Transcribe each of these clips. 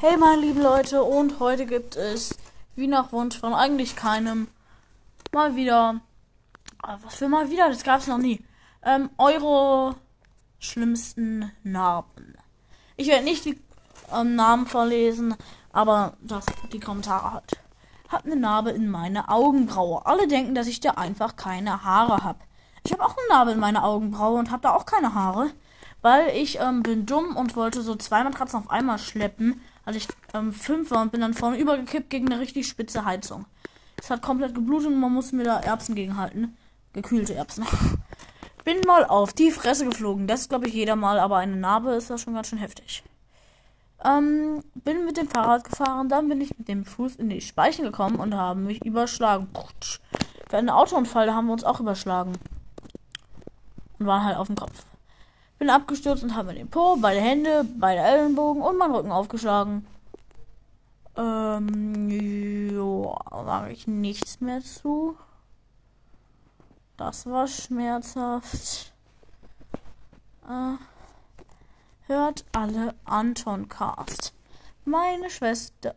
Hey meine lieben Leute und heute gibt es, wie nach Wunsch von eigentlich keinem, mal wieder, äh, was für mal wieder, das gab es noch nie, ähm, eure schlimmsten Narben. Ich werde nicht die ähm, Namen vorlesen, aber das, die Kommentare halt. Hab eine Narbe in meine Augenbraue. Alle denken, dass ich da einfach keine Haare habe. Ich habe auch eine Narbe in meiner Augenbraue und habe da auch keine Haare, weil ich ähm, bin dumm und wollte so zwei Matratzen auf einmal schleppen als ich ähm, war und bin dann vorne übergekippt gegen eine richtig spitze Heizung. Es hat komplett geblutet und man musste mir da Erbsen gegenhalten. Gekühlte Erbsen. bin mal auf die Fresse geflogen. Das glaube ich, jeder mal, aber eine Narbe ist das schon ganz schön heftig. Ähm, bin mit dem Fahrrad gefahren, dann bin ich mit dem Fuß in die Speichen gekommen und haben mich überschlagen. Für einen Autounfall, haben wir uns auch überschlagen. Und waren halt auf dem Kopf. Bin abgestürzt und habe mir den Po, beide Hände, beide Ellenbogen und meinen Rücken aufgeschlagen. Ähm, ja, sage ich nichts mehr zu. Das war schmerzhaft. Äh, hört alle Anton Cast. Meine Schwester.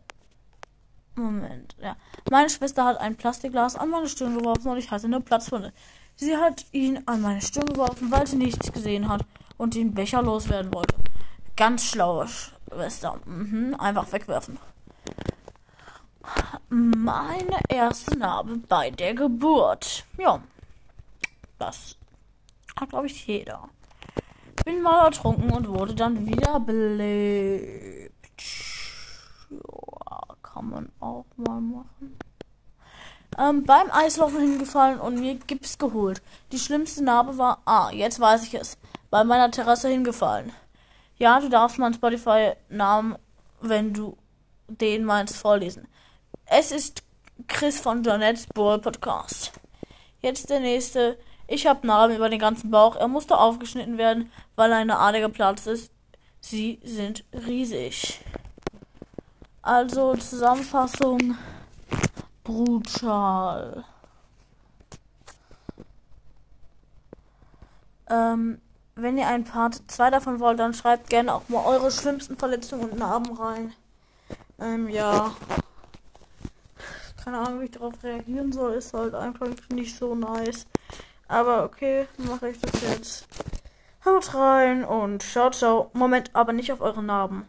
Moment, ja. Meine Schwester hat ein Plastikglas an meine Stirn geworfen und ich hatte eine Platzwunde. Sie hat ihn an meine Stirn geworfen, weil sie nichts gesehen hat und den Becher loswerden wollte. Ganz schlaue Schwester. Mhm, einfach wegwerfen. Meine erste Narbe bei der Geburt. Ja. Das hat, glaube ich, jeder. Bin mal ertrunken und wurde dann wieder belebt. Ja, kann man auch mal machen. Ähm, beim Eislaufen hingefallen und mir Gips geholt. Die schlimmste Narbe war, ah, jetzt weiß ich es bei meiner Terrasse hingefallen. Ja, du darfst meinen Spotify-Namen, wenn du den meinst, vorlesen. Es ist Chris von Janette's Ball Podcast. Jetzt der nächste. Ich habe Narben über den ganzen Bauch. Er musste aufgeschnitten werden, weil eine Ader geplatzt ist. Sie sind riesig. Also Zusammenfassung. Brutal. Ähm, wenn ihr ein Part 2 davon wollt, dann schreibt gerne auch mal eure schlimmsten Verletzungen und Narben rein. Ähm, ja. Keine Ahnung, wie ich darauf reagieren soll. Ist halt einfach nicht so nice. Aber okay, mache ich das jetzt. Haut rein und ciao, ciao. Moment, aber nicht auf eure Narben.